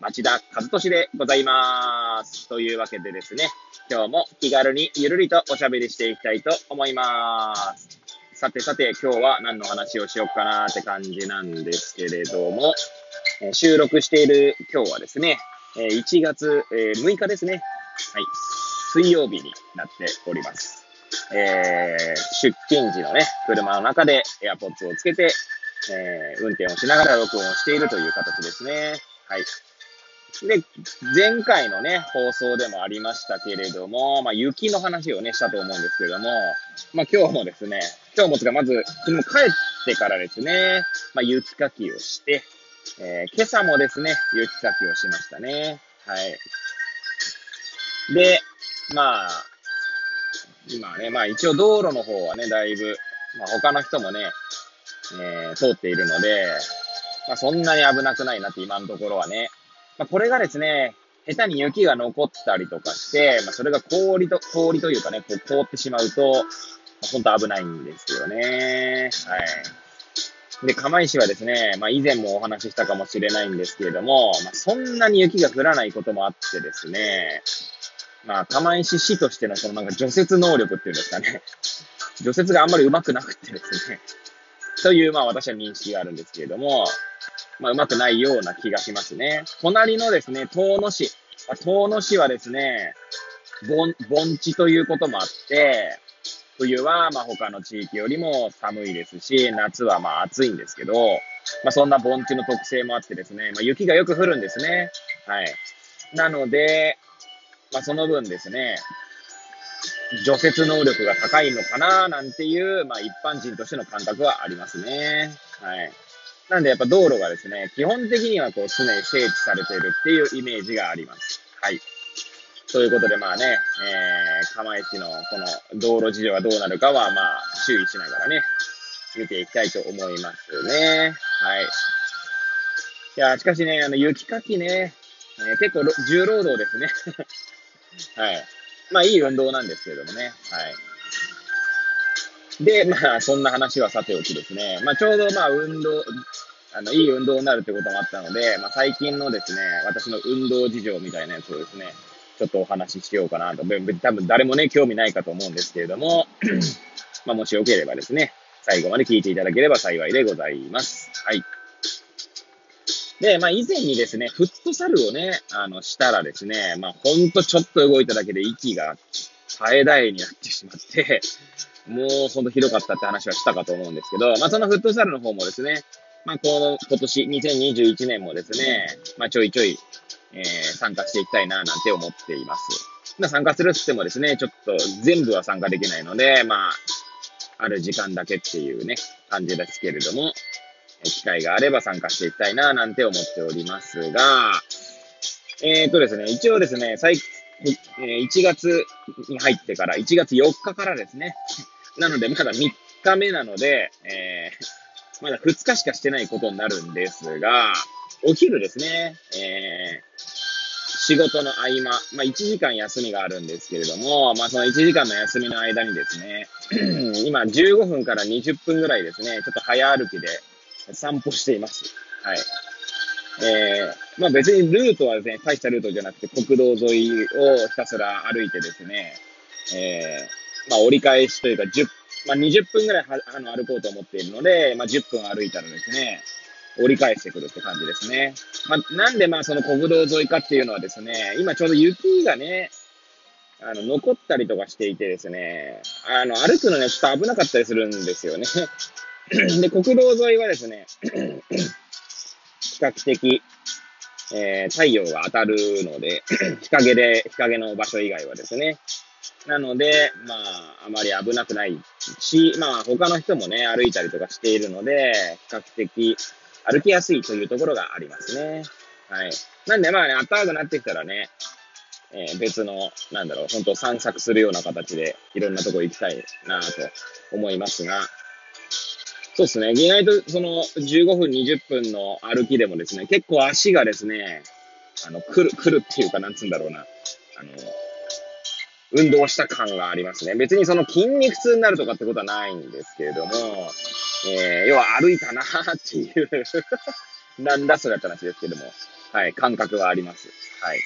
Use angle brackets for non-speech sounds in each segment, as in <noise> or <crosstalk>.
町田和俊でございます。というわけでですね、今日も気軽にゆるりとおしゃべりしていきたいと思います。さてさて、今日は何の話をしようかなーって感じなんですけれども、え収録している今日はですね、え1月、え6日ですね。はい。水曜日になっております。えー、出勤時のね、車の中で AirPods をつけて、えー、運転をしながら録音をしているという形ですね。はい。で、前回のね、放送でもありましたけれども、まあ、雪の話をね、したと思うんですけれども、まあ、今日もですね、今日もつか、まず、昨日帰ってからですね、まあ、雪かきをして、えー、今朝もですね、雪かきをしましたね。はい。で、まあ、今ね、まあ一応道路の方はね、だいぶ、まあ他の人もね、えー、通っているので、まあそんなに危なくないなって今のところはね、まあ、これがですね、下手に雪が残ったりとかして、まあ、それが氷と、氷というかね、こう凍ってしまうと、まあ、本当危ないんですよね。はい。で、釜石はですね、まあ、以前もお話ししたかもしれないんですけれども、まあ、そんなに雪が降らないこともあってですね、まあ、釜石市としてのそのなんか除雪能力っていうんですかね、除雪があんまり上手くなくてですね、という、まあ私は認識があるんですけれども、まあ、うまくないような気がしますね。隣のですね、遠野市。遠野市はですね、盆、地ということもあって、冬はまあ他の地域よりも寒いですし、夏はまあ暑いんですけど、まあそんな盆地の特性もあってですね、まあ雪がよく降るんですね。はい。なので、まあその分ですね、除雪能力が高いのかななんていう、まあ一般人としての感覚はありますね。はい。なんでやっぱ道路がですね、基本的にはこう常に整地されているっていうイメージがあります。はい。ということでまあね、えー、釜石のこの道路事情がどうなるかはまあ注意しながらね、見ていきたいと思いますね。はい。いや、しかしね、あの雪かきね、えー、結構重労働ですね。<laughs> はい。まあいい運動なんですけどもね。はい。で、まあ、そんな話はさておきですね。まあ、ちょうどまあ、運動、あの、いい運動になるってこともあったので、まあ、最近のですね、私の運動事情みたいなやつをですね、ちょっとお話ししようかなと。多分誰もね、興味ないかと思うんですけれども、<clears throat> まあ、もしよければですね、最後まで聞いていただければ幸いでございます。はい。で、まあ、以前にですね、フットサルをね、あの、したらですね、まあ、ほんとちょっと動いただけで息が絶え絶えになってしまって、もうほんとひどかったって話はしたかと思うんですけど、まあそのフットサルの方もですね、まあこの今年2021年もですね、まあちょいちょい、えー、参加していきたいななんて思っています。ま参加するって言ってもですね、ちょっと全部は参加できないので、まあ、ある時間だけっていうね、感じですけれども、機会があれば参加していきたいななんて思っておりますが、えっ、ー、とですね、一応ですね、最、え、1月に入ってから、1月4日からですね、なので、まだ3日目なので、えー、まだ2日しかしてないことになるんですが、お昼ですね、えー、仕事の合間、まあ、1時間休みがあるんですけれども、まあ、その1時間の休みの間にですね、<clears throat> 今15分から20分ぐらいですね、ちょっと早歩きで散歩しています。はい。えー、まあ別にルートはですね、大したルートじゃなくて国道沿いをひたすら歩いてですね、えまあ、折り返しというか、10、まあ、20分ぐらいはあの歩こうと思っているので、まあ、10分歩いたらですね、折り返してくるって感じですね。まあ、なんでまあその国道沿いかっていうのはですね、今ちょうど雪がね、あの、残ったりとかしていてですね、あの、歩くのね、ちょっと危なかったりするんですよね。<laughs> で、国道沿いはですね、比較的、えー、太陽が当たるので、<laughs> 日陰で、日陰の場所以外はですね、なので、まあ、あまり危なくないし、まあ、他の人もね、歩いたりとかしているので、比較的歩きやすいというところがありますね。はい。なんで、まあね、暖かくなってきたらね、えー、別の、なんだろう、本当散策するような形で、いろんなとこ行きたいなと思いますが、そうですね。意外とその15分、20分の歩きでもですね、結構足がですね、あの、来る、来るっていうか、なんつうんだろうな。あの、運動した感がありますね。別にその筋肉痛になるとかってことはないんですけれども、えー、要は歩いたなーっていう <laughs> なんだそれって話ですけども、はい、感覚はあります。はい。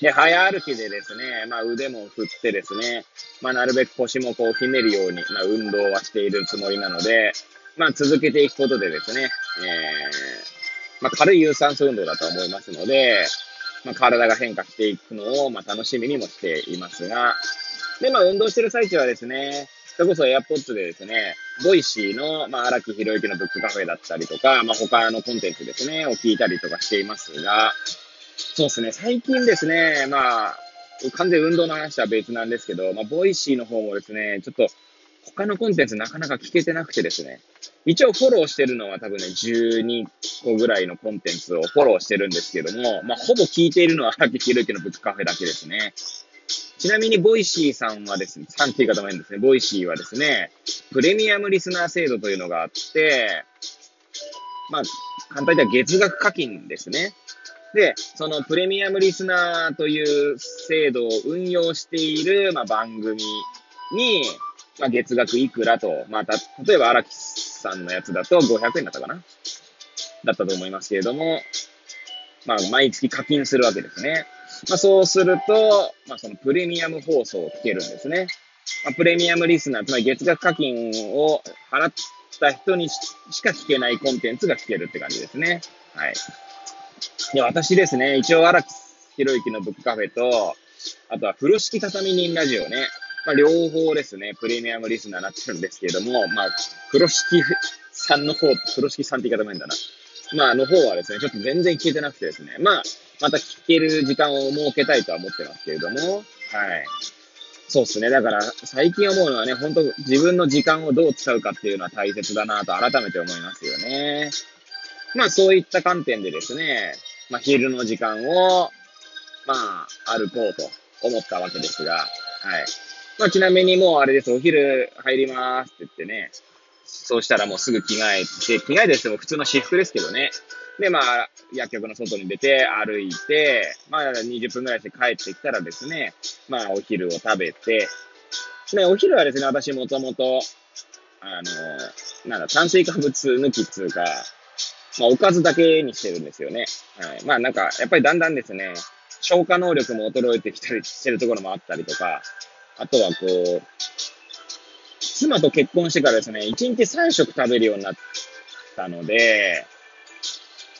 で、早歩きでですね、まあ腕も振ってですね、まあなるべく腰もこうひねるように、まあ運動はしているつもりなので、まあ続けていくことでですね、えー、まあ軽い有酸素運動だと思いますので、まあ体が変化していくのを、まあ楽しみにもしていますが、で、まあ運動してる最中はですね、それこそ AirPods でですね、 Voicy の、まあ、荒木博之のブックカフェだったりとか、まあ、他のコンテンツですね、を聞いたりとかしていますが、そうですね、最近ですね、まあ、完全に運動の話は別なんですけど、まあ、 Voicy の方もですね、ちょっと、他のコンテンツなかなか聞けてなくてですね、一応フォローしてるのは多分ね、12個ぐらいのコンテンツをフォローしてるんですけども、まあ、ほぼ聞いているのは荒木博之のブックカフェだけですね。ちなみに、 Voicy さんはですね、さんって言い方もいいんですね。 Voicy はですね、プレミアムリスナー制度というのがあって、まあ、簡単に言ったら月額課金ですね。で、そのプレミアムリスナーという制度を運用している、まあ、番組に、まあ、月額いくらと、まあ、た、例えば荒木さんのやつだと500円だったかな？だったと思いますけれども、まあ、毎月課金するわけですね。まあ、そうすると、まあ、そのプレミアム放送を聞けるんですね。まあ、プレミアムリスナー、つまり月額課金を払った人にしか聞けないコンテンツが聞けるって感じですね。はい。で、私ですね、一応荒木博之のブックカフェと、あとは風呂敷畳人ラジオね。まあ、両方ですね、プレミアムリスナーになってるんですけれども、まあ、風呂敷さんの方、風呂敷さんって言い方もいいんだな。まあ、の方はですね、ちょっと全然聞いてなくてですね、まあ、また聞ける時間を設けたいとは思ってますけれども、はい。そうですね。だから、最近思うのはね、本当自分の時間をどう使うかっていうのは大切だなと改めて思いますよね。まあ、そういった観点でですね、まあ、昼の時間を、まあ、歩こうと思ったわけですが、はい。まあ、ちなみにもうあれです、お昼入りますって言ってね、そうしたらもうすぐ着替えて、着替えてしても普通の私服ですけどね。で、まあ、薬局の外に出て歩いて、まあ、20分ぐらいして帰ってきたらですね、まあ、お昼を食べて、で、お昼はですね、私もともと、あの、なんだ、炭水化物抜きっつうか、まあ、おかずだけにしてるんですよね。はい。まあ、なんか、やっぱりだんだんですね、消化能力も衰えてきたりしてるところもあったりとか、あとはこう、妻と結婚してからですね、1日3食食べるようになったので、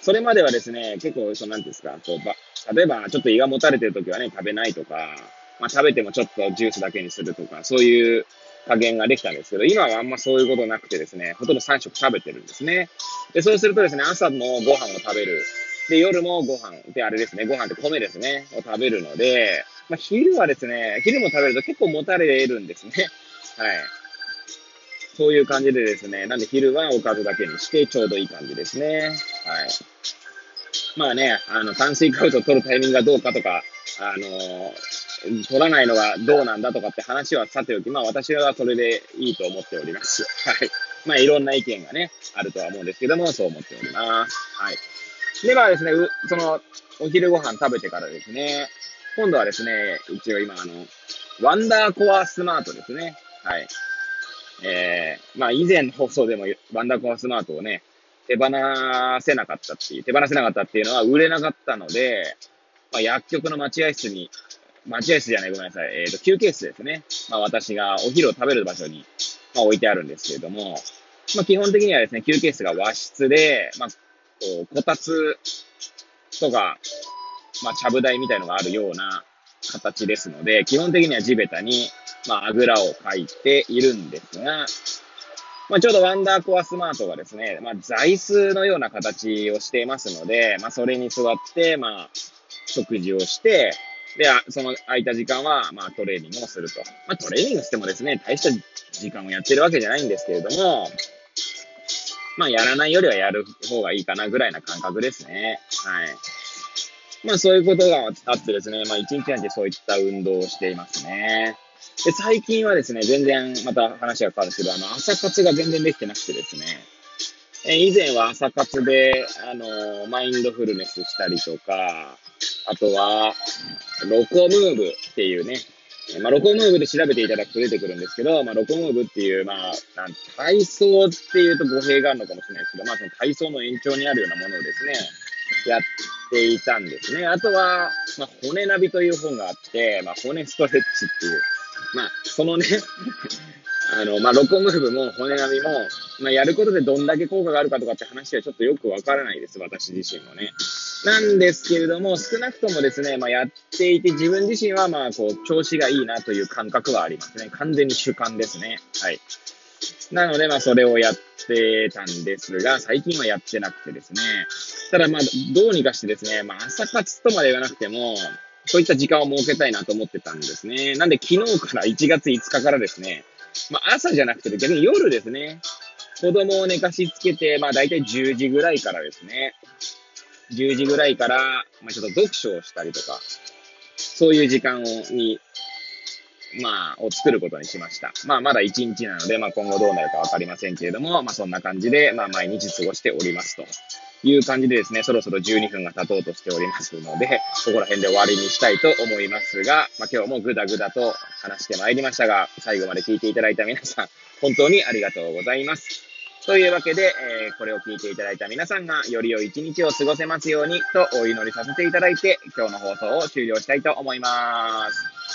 それまではですね、結構、その、なんですか、こう、ば、例えば、ちょっと胃がもたれてる時はね、食べないとか、まあ、食べてもちょっとジュースだけにするとか、そういう加減ができたんですけど、今はあんまそういうことなくてですね、ほとんど3食食べてるんですね。で、そうするとですね、朝もご飯を食べる。で、夜もご飯、で、あれですね、ご飯って米ですね、を食べるので、まあ、昼はですね、昼も食べると結構もたれるんですね。<laughs> はい。そういう感じでですね、なんで昼はおかずだけにしてちょうどいい感じですね。はい。まあね、あの、炭水化物を取るタイミングがどうかとか、あのー、取らないのがどうなんだとかって話はさておき、まあ私はそれでいいと思っております。<laughs> はい。まあいろんな意見がね、あるとは思うんですけども、そう思っております。はい。で、まあですね、その、お昼ご飯食べてからですね、今度はですね、一応今あの、ワンダーコアスマートですね。はい。えー、まあ以前の放送でもワンダーコアスマートをね、手放せなかったっていう、手放せなかったっていうのは売れなかったので、まあ、薬局の待合室に、待合室じゃない、ごめんなさい、えっ、ー、と、休憩室ですね。まあ私がお昼を食べる場所に、まあ、置いてあるんですけれども、まあ基本的にはですね、休憩室が和室で、まあ、こう、こたつとか、まあ、ちゃぶ台みたいのがあるような形ですので、基本的には地べたに、まあ、あぐらをかいているんですが、まあ、ちょうどワンダーコアスマートがですね、まあ、座椅子のような形をしていますので、まあ、それに座って、まあ、食事をして、で、その空いた時間は、まあ、トレーニングをすると。まあ、トレーニングしてもですね、大した時間をやってるわけじゃないんですけれども、まあ、やらないよりはやる方がいいかなぐらいな感覚ですね。はい。まあそういうことがあってですね、まあ一日なんてそういった運動をしていますね。で、最近はですね、全然また話が変わるんですけど、あの、朝活が全然できてなくてですね、え以前は朝活で、あの、マインドフルネスしたりとか、あとは、ロコムーブっていうね、まあ、ロコムーブで調べていただくと出てくるんですけど、まあ、ロコムーブっていう、まあ、なん体操っていうと語弊があるのかもしれないですけど、まあ、その体操の延長にあるようなものをですね、やっていたんですね。あとは、まあ、骨ナビという本があって、まあ、骨ストレッチっていう、まあ、そのね <laughs> あの、まあ、ロコムーブも骨並みも、まあ、やることでどんだけ効果があるかとかって話はちょっとよくわからないです。私自身もね。なんですけれども、少なくともですね、まあ、やっていて自分自身はまあ、こう、調子がいいなという感覚はありますね。完全に主観ですね。はい。なので、まあ、それをやってたんですが、最近はやってなくてですね。ただ、まあ、どうにかしてですね、まあ、朝活とまで言わなくても、そういった時間を設けたいなと思ってたんですね。なんで、昨日から1月5日からですね、まあ、朝じゃなくて逆に夜ですね。子供を寝かしつけて、まあ大体10時ぐらいからですね。10時ぐらいから、まあちょっと読書をしたりとか、そういう時間を、に、まあ、を作ることにしました。まあまだ1日なので、まあ今後どうなるかわかりませんけれども、まあそんな感じで、まあ毎日過ごしておりますと。いう感じでですね、そろそろ12分が経とうとしておりますので、ここら辺で終わりにしたいと思いますが、まあ、今日もぐだぐだと話してまいりましたが、最後まで聞いていただいた皆さん、本当にありがとうございます。というわけで、えー、これを聞いていただいた皆さんがより良い一日を過ごせますようにとお祈りさせていただいて、今日の放送を終了したいと思います。